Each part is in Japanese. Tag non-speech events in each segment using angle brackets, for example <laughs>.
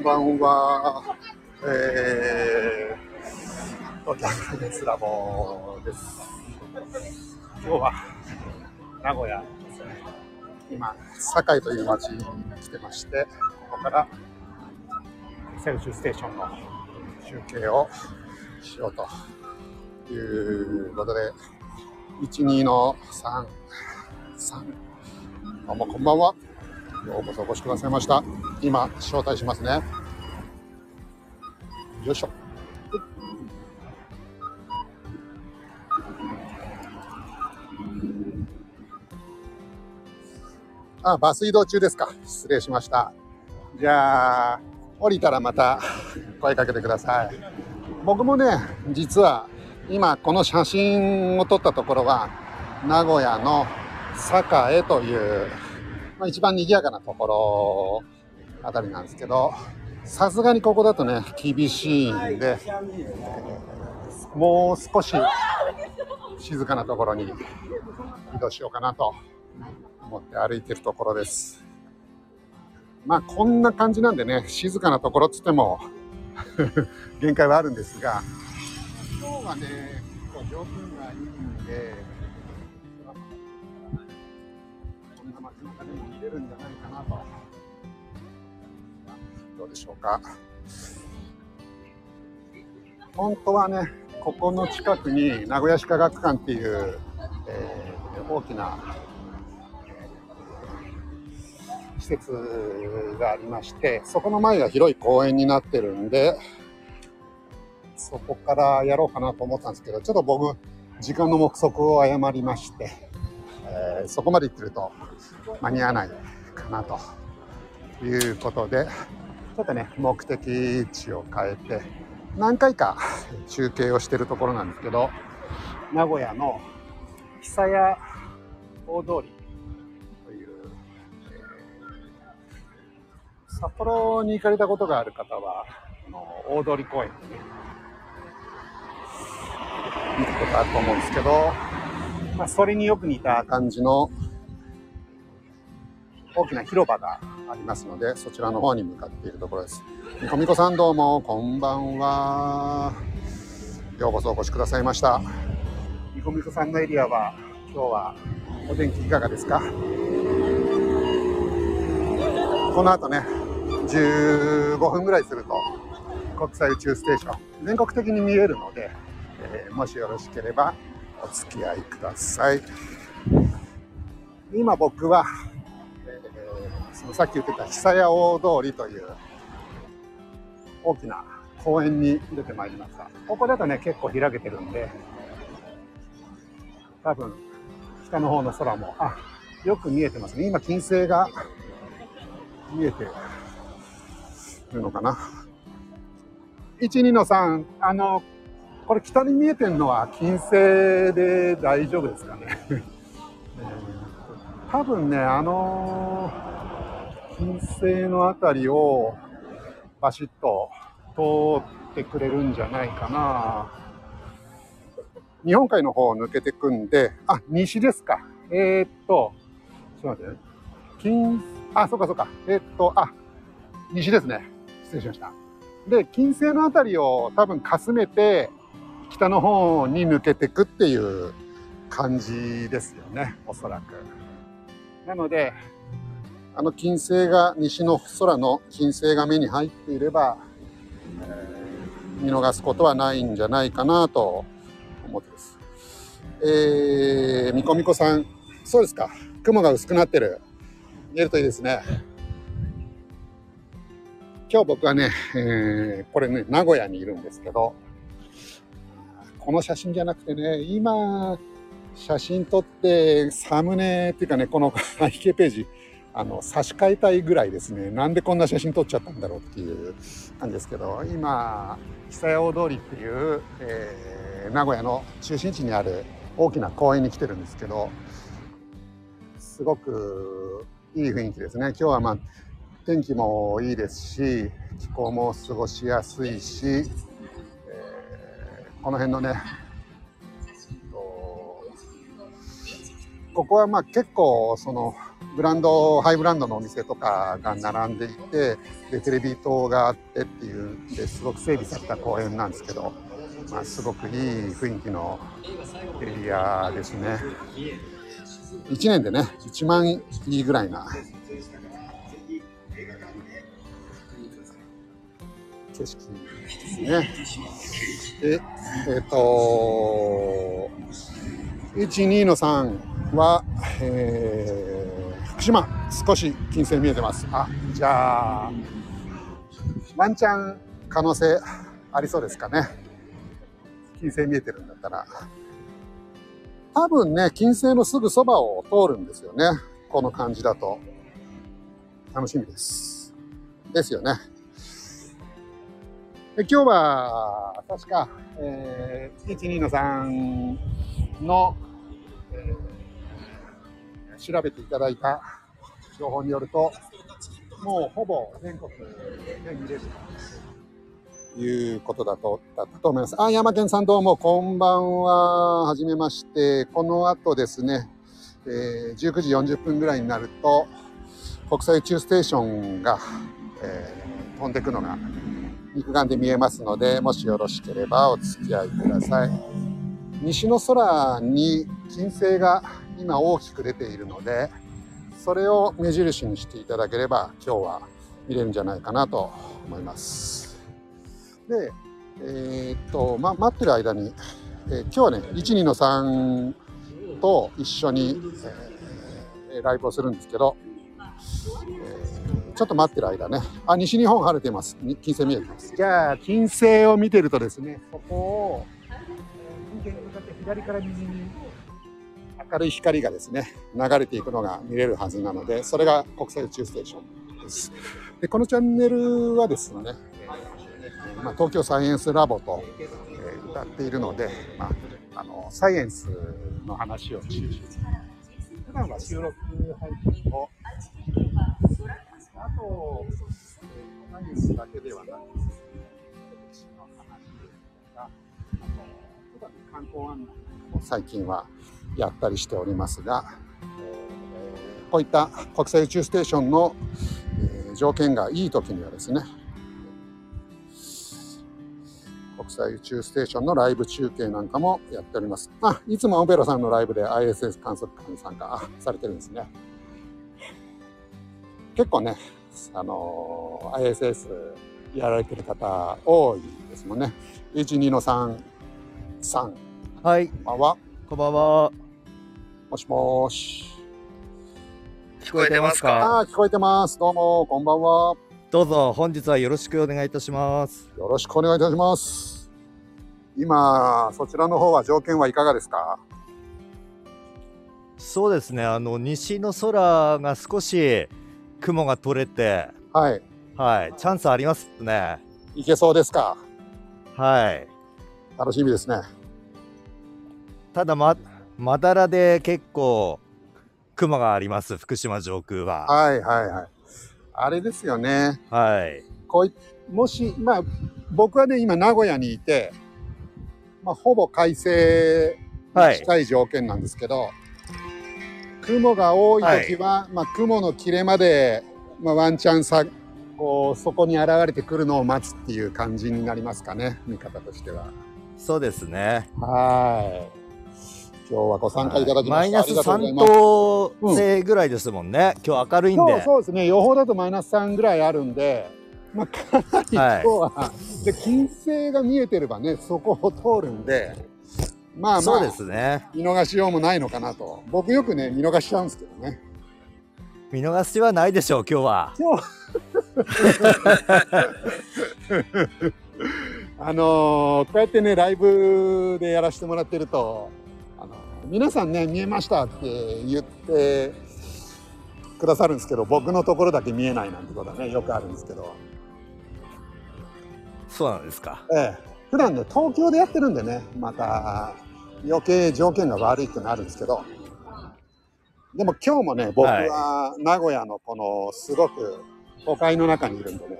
んばんは。えー、東京サイスラボです。今日は名古屋ですね。今、堺という町に来てまして、ここからセルフステーションの中継をしようということで、12の3、3、どうもこんばんは。ようこそお越しくださいました。今、招待しますね。よいしょ。あ、バス移動中ですか。失礼しました。じゃあ、降りたらまた声かけてください。僕もね、実は今この写真を撮ったところは、名古屋の栄という、まあ、一番賑やかなところあたりなんですけど、さすがにここだとね、厳しいんで、もう少し静かなところに移動しようかなと思って歩いてるところです。まあこんな感じなんでね、静かなところっつっても <laughs> 限界はあるんですが、今日はね、結構条件がいいんで、こんな街中でれるんじゃないかなと。どうでしょうか。本当はね、ここの近くに名古屋市科学館っていう、えー大きな施設がありまして、そこの前が広い公園になってるんで、そこからやろうかなと思ったんですけど、ちょっと僕、時間の目測を誤りまして、そこまで行ってると間に合わないかなということで、ちょっとね、目的地を変えて、何回か中継をしてるところなんですけど、名古屋の久屋大通りという、えー札幌に行かれたことがある方は、あの大通公園にね、見たことあると思うんですけど、まあ、それによく似た感じの大きな広場がありますので、そちらの方に向かっているところです。みこみこさんどうも、こんばんは。ようこそお越しくださいました。みこみこさんのエリアは、今日はお天気いかがですか？この後ね、15分ぐらいすると、国際宇宙ステーション、全国的に見えるので、えーもしよろしければお付き合いください。今僕は、えーそのさっき言ってた久屋大通りという大きな公園に出てまいりました。ここだとね、結構開けてるんで、多分、北の方の空も、あ、よく見えてますね。今、金星が見えてるのかな。1、2の3、あの、これ北に見えてるのは金星で大丈夫ですかね。<laughs> 多分ね、あの金星のあたりをバシッと通ってくれるんじゃないかな。日本海の方を抜けてくんで、あ、西ですか。えー、っと、ちょっと待って。金、あ、そうかそうか。えー、っと、あ、西ですね。失礼しました。で、金星のあたりを多分かすめて、北の方に抜けてくっていう感じですよね、おそらく。なので、あの金星が、西の空の金星が目に入っていれば、見逃すことはないんじゃないかなと思ってます。えー、みこみこさん、そうですか。雲が薄くなってる。見えるといいですね。今日僕はね、えーこれね、名古屋にいるんですけど、この写真じゃなくてね、今、写真撮って、サムネっていうかね、この背景ページ、あの、差し替えたいぐらいですね、なんでこんな写真撮っちゃったんだろうっていう感じですけど、今、久屋大通りっていう、えー名古屋の中心地にある大きな公園に来てるんですけど、すごくいい雰囲気ですね。今日はまあ、天気もいいですし、気候も過ごしやすいし、この辺のね、とここはまあ結構そのブランド、ハイブランドのお店とかが並んでいて、で、テレビ塔があってっていうんですごく整備された公園なんですけど、まあ、すごくいい雰囲気のエリアですね。1年でね、1万いいぐらいな景色ね。で、えっ、と、12の3は、えー、福島、少し金星見えてます。あ、じゃあ、ワンチャン可能性ありそうですかね。金星見えてるんだったら。多分ね、金星のすぐそばを通るんですよね。この感じだと。楽しみです。ですよね。今日は、確か、えー、12の3の、えー、調べていただいた情報によると、もうほぼ全国で見れるということだとだったと思います。あ、山健さんどうもこんばんは。はじめまして。この後ですね、えー、19時40分ぐらいになると、国際宇宙ステーションが、えー、飛んでいくのが肉眼で見えますので、もしよろしければお付き合いください。西の空に金星が今大きく出ているので、それを目印にしていただければ今日は見れるんじゃないかなと思います。で、えー、っと、ま、待ってる間に、えー、今日はね、1、2の3と一緒に、えー、ライブをするんですけど、ちょっと待ってる間ね。あ、西日本晴れてます。金星見えてます。じゃあ、金星を見てるとですね、そこを、金星に向かって左から右に明るい光がですね、流れていくのが見れるはずなので、それが国際宇宙ステーションです。で、このチャンネルはですね、まあ、東京サイエンスラボと、えー、歌っているので、まあ、あのサイエンスの話を中心に普段は収録配信をあと、えー、何すだけではなく、歴史の話とか、あと、ね、観光案内も最近はやったりしておりますが、えー、こういった国際宇宙ステーションの、えー、条件がいい時にはですね、国際宇宙ステーションのライブ中継なんかもやっております。あ、いつもオペラさんのライブで ISS 観測官に参加されてるんですね。結構ね、あの、ISS やられてる方多いですもんね。12の3、3。はい。こんばんは。こんばんは。もしもし。聞こえてますか？ああ、聞こえてます。どうも、こんばんは。どうぞ、本日はよろしくお願いいたします。よろしくお願いいたします。今、そちらの方は条件はいかがですか？そうですね、あの、西の空が少し雲が取れて、はい。はい、チャンスありますね。いけそうですか？はい。楽しみですね。ただま、まだらで結構雲があります、福島上空は。はいはいはい。あれですよね。はい。こいもし、まあ、僕はね、今名古屋にいて、まあ、ほぼ快晴に近い条件なんですけど、はい雲が多い時は、はい、まあ、雲の切れまで、まあ、ワンチャンさこうそこに現れてくるのを待つっていう感じになりますかね見方としては。そうですね。はい。今日はご参加いただきました、マイナス3度星ぐらいですもんね、うん、今日明るいんで。そうですね。予報だとマイナス3ぐらいあるんでまあ、かなり今日は、はい、で金星が見えてればねそこを通るんでまあまあ、そうですね。見逃しようもないのかなと。僕よくね、見逃しちゃうんですけどね。見逃しはないでしょう、今日は。今日 <laughs> あのー、こうやってね、ライブでやらせてもらってると、あのー、皆さんね、見えましたって言ってくださるんですけど、僕のところだけ見えないなんてことはね、よくあるんですけど。そうなんですか。ええ。普段ね、東京でやってるんでね、また余計条件が悪いってなるんですけど、でも今日もね、僕は名古屋のこのすごく都会の中にいるんでね、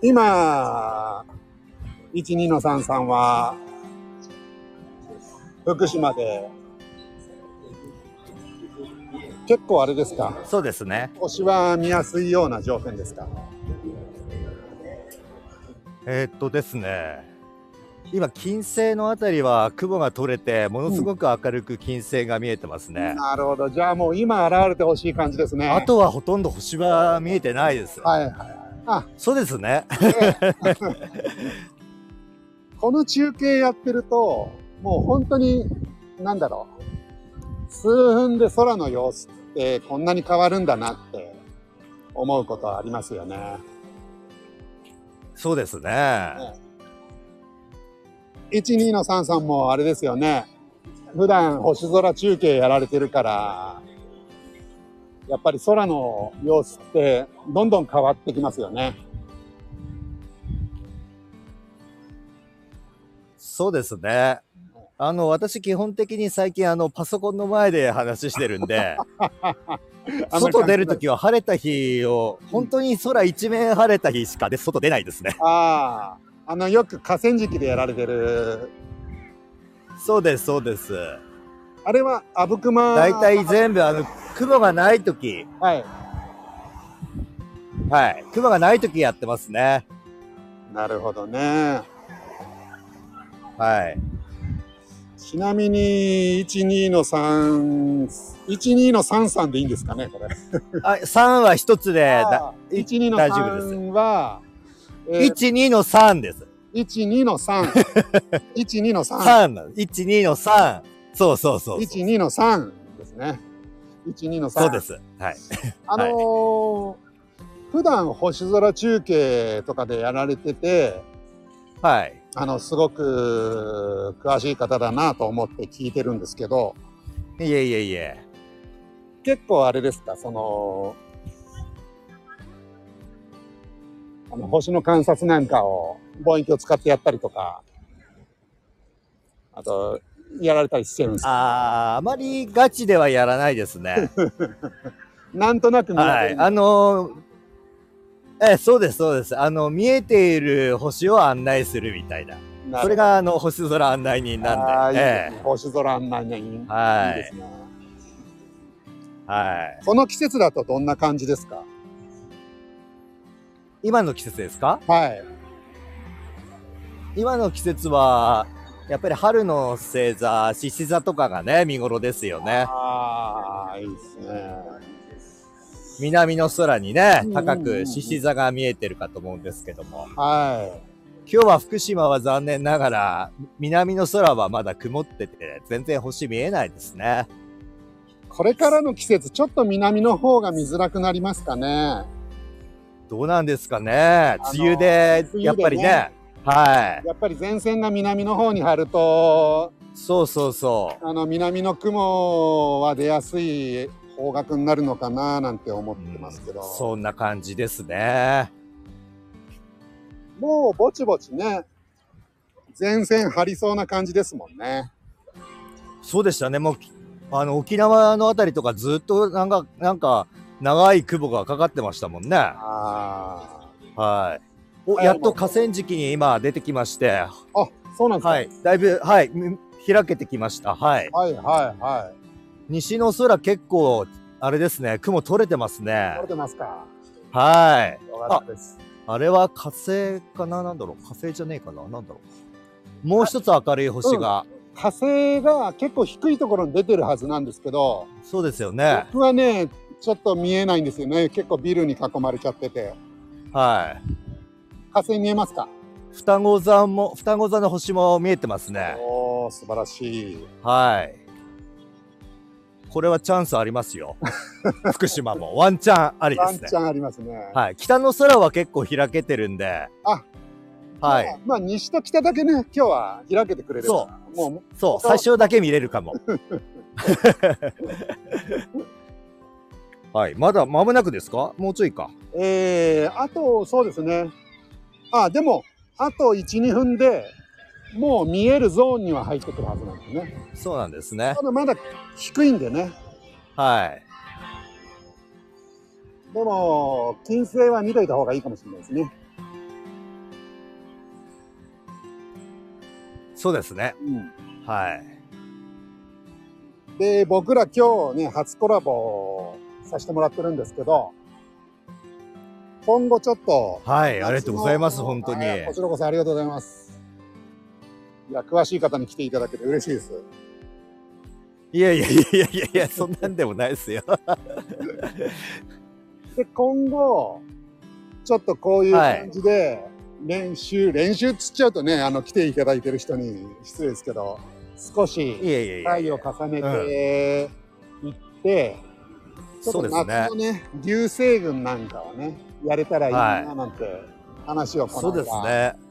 今、12の33は、福島で結構あれですか？そうですね。星は見やすいような条件ですか？えーっとですね。今、金星のあたりは雲が取れて、ものすごく明るく金星が見えてますね。なるほど。じゃあもう今現れてほしい感じですね。あとはほとんど星は見えてないです。はいはいはい。あ、そうですね。<laughs> この中継やってると、もう本当に、なんだろう。数分で空の様子ってこんなに変わるんだなって思うことはありますよね。そうですね。12の33もあれですよね。普段星空中継やられてるから、やっぱり空の様子ってどんどん変わってきますよね。そうですね。あの、私基本的に最近あの、パソコンの前で話してるんで、<laughs> 外出るときは晴れた日を、本当に空一面晴れた日しかで外出ないですね。ああ、あの、よく河川敷でやられてる、そうです、そうです。あれは阿武隈。大体全部あの、雲がないとき、はい。はい。雲がないときやってますね。なるほどね。はい。ちなみに、12の3、12の33でいいんですかね、これ。あ、3は一つで、だい12の大丈夫です3は、えー1、2の3です。12の3。<laughs> 12の3。3なの。1、2の3。そうそうそうそう。12の3ですね。12の3。そうで。す。はい。あのー <laughs> 普段星空中継とかでやられてて、はい。あの、すごく詳しい方だなと思って聞いてるんですけど、いえいえいえ。結構あれですか、その、あの星の観察なんかを望遠鏡を使ってやったりとか、あと、やられたりしてるんですか？あー、あまりガチではやらないですね。<laughs> なんとなく見らはい。れるあのーえ、そうです、そうです。あの、見えている星を案内するみたいな。なるそれが、あの、星空案内人あなんで。ーいいですえね星空案内ねいいいいはいですね。えはい。この季節だとどんな感じですか？今の季節ですか？はい。今の季節は、やっぱり春の星座、獅子座とかがね、見頃ですよね。ああ、いいですね。南の空にねうん、高く獅子座が見えてるかと思うんですけども。は今日は福島は残念ながら、南の空はまだ曇ってて、全然星見えないですね。い。これからの季節、ちょっと南の方が見づらくなりますかね。どうなんですかね梅雨で、やっぱりね。はい。やっぱり前線が南の方に張ると、そうそうそう。あの、南の雲は出やすい方角になるのかななんて思ってますけど、そんな感じですね。もうぼちぼちね、前線張りそうな感じですもんね。そうでしたね。もう、あの、沖縄のあたりとかずっとなんか、なんか、長い雲がかかってましたもんね。あはい。お、はいやっと河川敷に今出てきまして、あ。あ、そうなんですか。はい。だいぶ、はい。み開けてきました。はい。はいはいはい。西の空結構、あれですね、雲取れてますね取れ。てますか。はい。よかったです。あれは火星かな？なんだろう火星じゃねえかな？なんだろうもう一つ明るい星が、火星が結構低いところに出てるはずなんですけど、そうですよね。僕はね、ちょっと見えないんですよね。結構ビルに囲まれちゃってて。はい。火星見えますか？双子座も、双子座の星も見えてますね。おー、素晴らしい。はい。これはチャンスありますよ。<laughs> 福島もワンチャンありですねワンチ。ャンありますね。はい。北の空は結構開けてるんで。あはい。まあ、西と北だけね、今日は開けてくれるから。もう、そう、最初だけ見れるかも。<laughs> はい。まだ間もなくですか？もうちょいか。えー、あと、そうですね。あ、でも、あと1、2分で、もう見えるゾーンには入ってくるはずなんですね。そうなんですねた。だまだ低いんでね。はい。でも、金星は見といた方がいいかもしれないですね。そうですね。うん。はい。で、僕ら今日ね、初コラボさせてもらってるんですけど、今後ちょっと、はい、ありがとうございます、本当に。はいこちらこそありがとうございます。いや、詳しい方に来ていただけて嬉しいです。いやいやいやいやいやそんなんでもないですよ。<laughs> で、今後、ちょっとこういう感じで、練習、練習っつっちゃうとね、あの、来ていただいてる人に失礼ですけど、少し回を。重ねていって、ちょっと夏のね、流星群なんかをね、やれたらいいななんて話をこの間そうです。ね。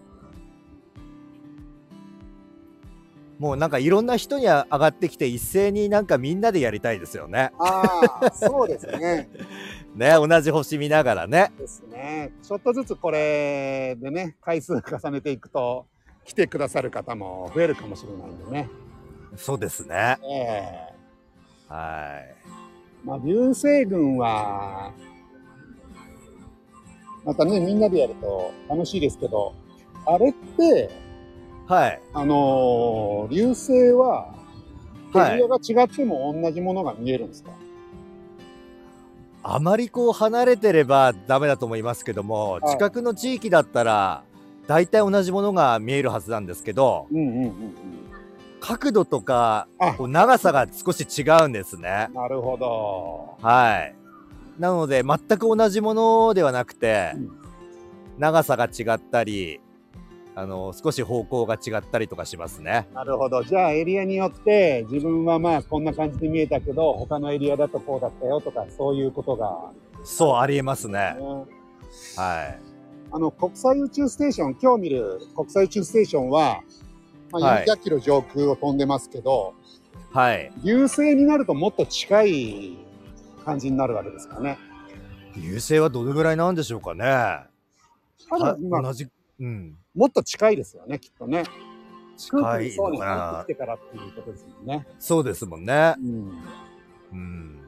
もうなんかいろんな人に上がってきて一斉になんかみんなでやりたいですよね。ああ、そうですね。<laughs> ね、同じ星見ながらね。ですね。ちょっとずつこれでね、回数重ねていくと、来てくださる方も増えるかもしれないんでね。そうですね。ええはい。まあ、流星群は、またね、みんなでやると楽しいですけど、あれって、はい。あのー流星は、はいエリアが違っても同じものが見えるんですか、あまりこう離れてればダメだと思いますけども、はい近くの地域だったら大体同じものが見えるはずなんですけど、うん、うんうんうん角度とかあこう長さが少し違うんですね。なるほど。はい。なので全く同じものではなくて、うん長さが違ったり、あの少し方向が違ったりとかしますね。なるほど。じゃあエリアによって自分はまあこんな感じで見えたけど、他のエリアだとこうだったよとか、そういうことが、そうありえますね。ね。はい。あの、国際宇宙ステーション、今日見る国際宇宙ステーションは、まあ、はい400キロ上空を飛んでますけど、はい。流星になるともっと近い感じになるわけですかね。流星はどれぐらいなんでしょうかね。は多分今、同じ、うん。もっと近いですよね、きっとね。近いそうに入なってきてからっていうことですもんね。そうですもんね。うん。うん。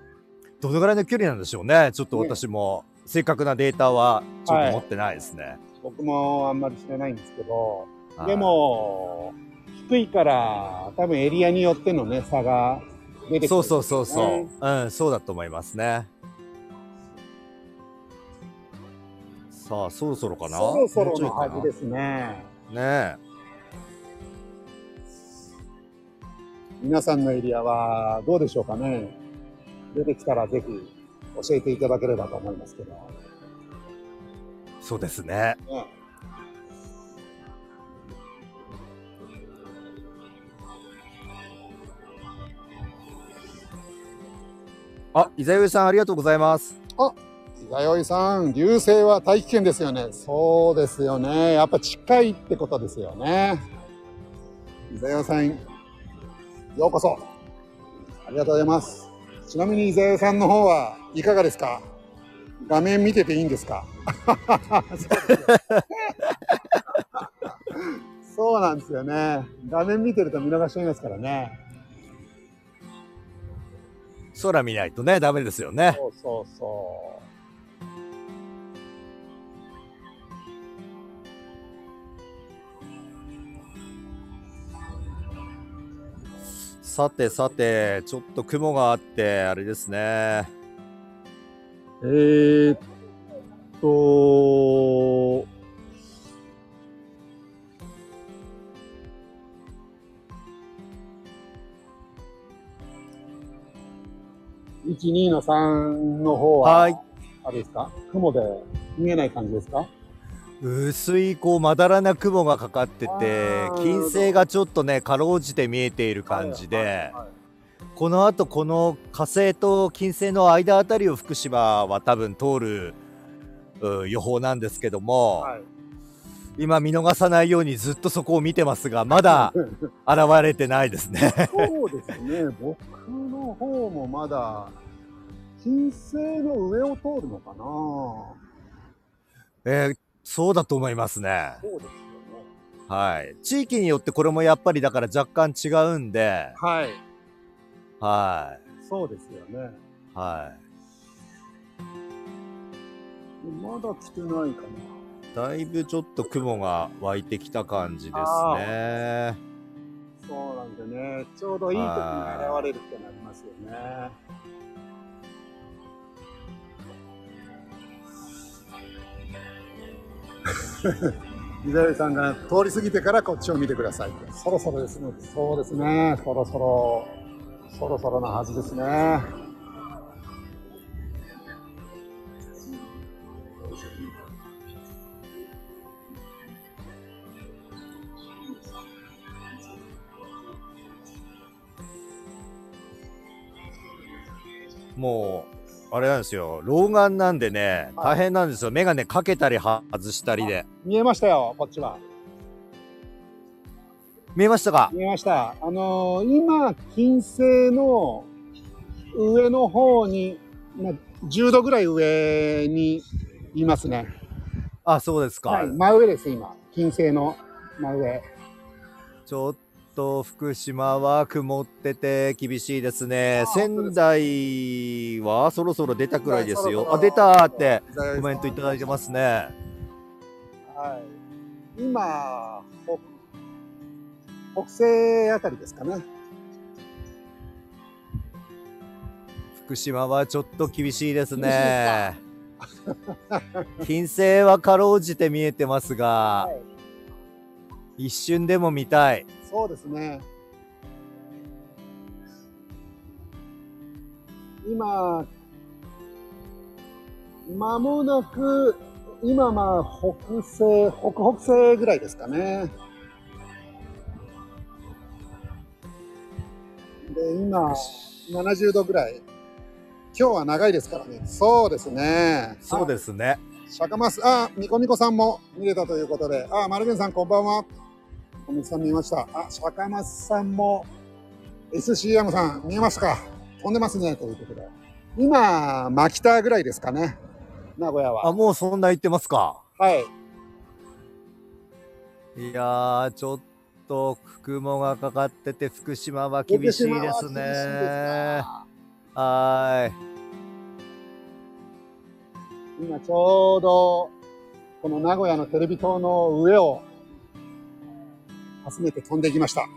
どのぐらいの距離なんでしょうね。ちょっと私も正確なデータはちょっと持ってないですね。僕もあんまり知らないんですけど、はいで、も、低いから、多分エリアによってのね、差が出てくる、そうそうそうそうね。うん、そうだと思いますね。さあ、そろそろかな？そろそろのはずですね。ね皆さんのエリアはどうでしょうかね？出てきたらぜひ教えていただければと思いますけど。え。そうですね。ねあ、伊沢さんありがとうございます。弥生さん、流星は大気圏ですよね。そうですよね。やっぱ近いってことですよね。伊沢さん、ようこそ。ありがとうございます。ちなみに伊沢さんの方はいかがですか？画面見てていいんですか？<laughs> そうなんですよね。画面見てると見逃しちゃいますからね。空見ないとね、ダメですよね。そうそうそう。さてさて、ちょっと雲があって、あれですね。えー、っと、12の3の方は、はい。あれですか？雲で見えない感じですか？薄いこうまだらな雲がかかってて金星がちょっとねかろうじて見えている感じで、はいはいはいこのあとこの火星と金星の間あたりを福島は多分通るう予報なんですけども、はい。今見逃さないようにずっとそこを見てますがまだ <laughs> 現れてないですね。そうですね。僕の方もまだ、金星の上を通るのかな。えーそうだと思いますねそうですよね。はい地域によってこれもやっぱりだから若干違うんではい。はいそうですよね。はいまだ来てないかだいぶちょっと雲が湧いてきた感じですあね。な。そうなんでね、ちょうどいい時に現れるってなりますよね。<laughs> 伊沢さんが通り過ぎてからこっちを見てください。そろそろですね。そうですね。そろそろ、そろそろなはずですね。もう、あれなんですよ。老眼なんでね、はい大変なんですよ。メガネかけたりは外したりで。見えましたよ、こっちは。見えましたか？見えました。あのー今、金星の上の方に、まあ、10度ぐらい上にいますね。あ、そうですか。はい、真上です、今。金星の真上。ちょっと福島は曇ってて厳しいですね。あ仙台はそろそろ出たくらいですよ。あ、出たーってコメントいただいてますね。はい。今、北北西あたりですかね。福島はちょっと厳しいです厳ね。金星はかろうじて見えてますが、はい一瞬でも見たい。そうですね。今、間もなく、今まあ北西、北北西ぐらいですかね。で、今、70度ぐらい。今日は長いですからね。そうですね。そうですね。釈迦マス、あ、みこみこさんも見れたということで、あ、マルベンさんこんばんは。みこみこさん見ました。あ、釈迦マスさんも、SCM さん見えますか？飛んでますね、ということで。今、マキタぐらいですかね。名古屋あ、は。もうそんな言ってますか？はい。いやー、ちょっと雲がかかってて福島は厳しいですね。はすか？はーい。今ちょうど、この名古屋のテレビ塔の上を、初めて飛んできました。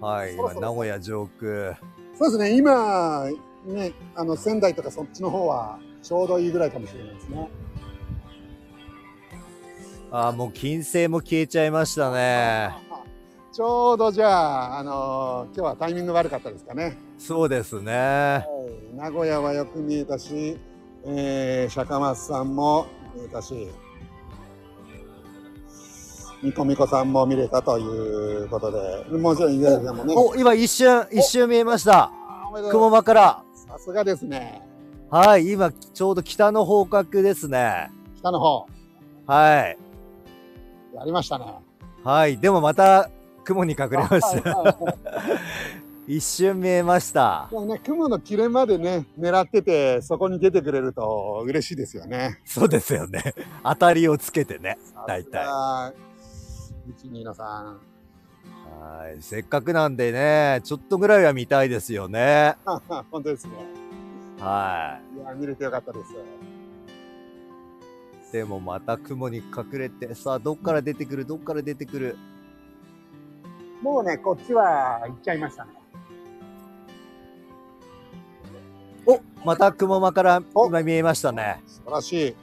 はい、そろそろ今名古屋上空。そうですね、今、ね、あの、仙台とかそっちの方は、ちょうどいいぐらいかもしれないですね。あー、もう金星も消えちゃいましたね。ちょうどじゃあ、あの今日はタイミング悪かったですかね。そうですね。はい、名古屋はよく見えたし、えー、釈迦松さんも見えたし、みこみこさんも見れたということで、もちろんね。お、今一瞬、一瞬見えました。雲間から。さすがですね。はい、今ちょうど北の方角ですね。北の方、はい。やりましたね。はい、でもまた雲に隠れましはいた。はいはい <laughs> 一瞬見えました。ね、雲の切れまでね、狙ってて、そこに出てくれると嬉しいですよね。そうですよね。当たりをつけてね。大体体。一二のさん。はい。せっかくなんでね、ちょっとぐらいは見たいですよね。<laughs> 本当ですね。はいや、見れてよかったです。い。でもまた雲に隠れて、さあ、どっから出てくる、どっから出てくる？もうね、こっちは行っちゃいましたね。おまた雲間からお今見えましたね。素晴らしい。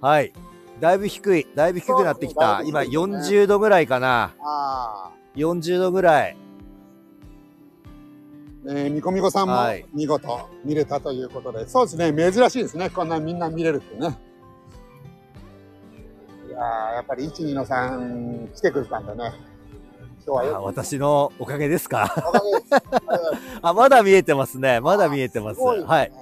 はい。だいぶ低い。だいぶ低くなってきた。ね40度ぐらいかな。ああ。40度ぐらい。えー、みこみこさんもはい見事見れたということで、そうですね、珍しいですね。こんなみんな見れるってね。いやーやっぱり一二のさん来てくれたんでね。今日は。私のおかげですか？おかげです。<laughs> あまだ見えてますね。まだ見えてます。ごいねはい。。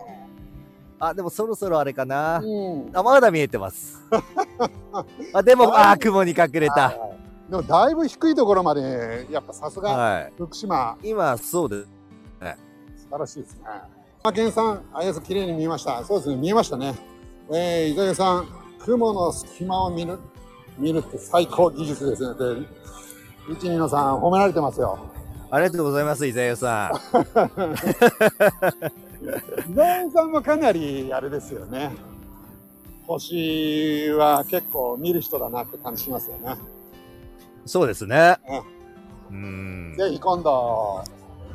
あ、でもそろそろあれかな。うん。あ、まだ見えてます。<laughs> あ、でも、あー、雲に隠れた。はいはいでもだいぶ低いところまで、やっぱさすがはい。福島、今、そうです。素晴らしいですね。馬健さん、あやす綺麗に見えました。そうですね、見えましたね。えー、伊沢さん、雲の隙間を見る、見るって最高技術ですね。で、一二のさん、褒められてますよ。ありがとうございます、伊沢さん。<laughs> 伊沢さんもかなり、あれですよね。星は結構見る人だなって感じしますよね。そうですね。うん。ぜひ今度、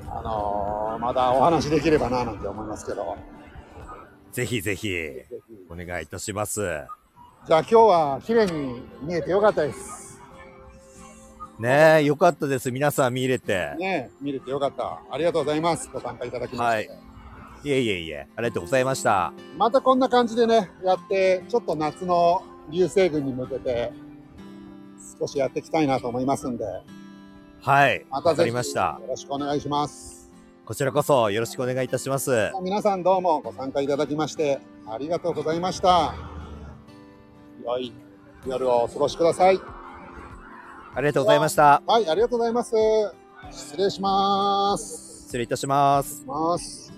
あのーまだお話できればななんて思いますけど。ぜひぜひ、お願いいたします。じゃあ今日は綺麗に見えてよかったです。ねえ、よかったです。皆さん見れて。ね見れてよかった。ありがとうございます。ご参加いただきまして。はいいえいえいえ、ありがとうございました。またこんな感じでね、やって、ちょっと夏の流星群に向けて、少しやっていきたいなと思いますんで、はい。またぜひよ。ろしくお願いします。こちらこそよろしくお願いいたします。皆さんどうもご参加いただきまして、ありがとうございました。良い夜をお過ごしください。ありがとうございました。はい、ありがとうございます。失礼します。失礼いたします。ます。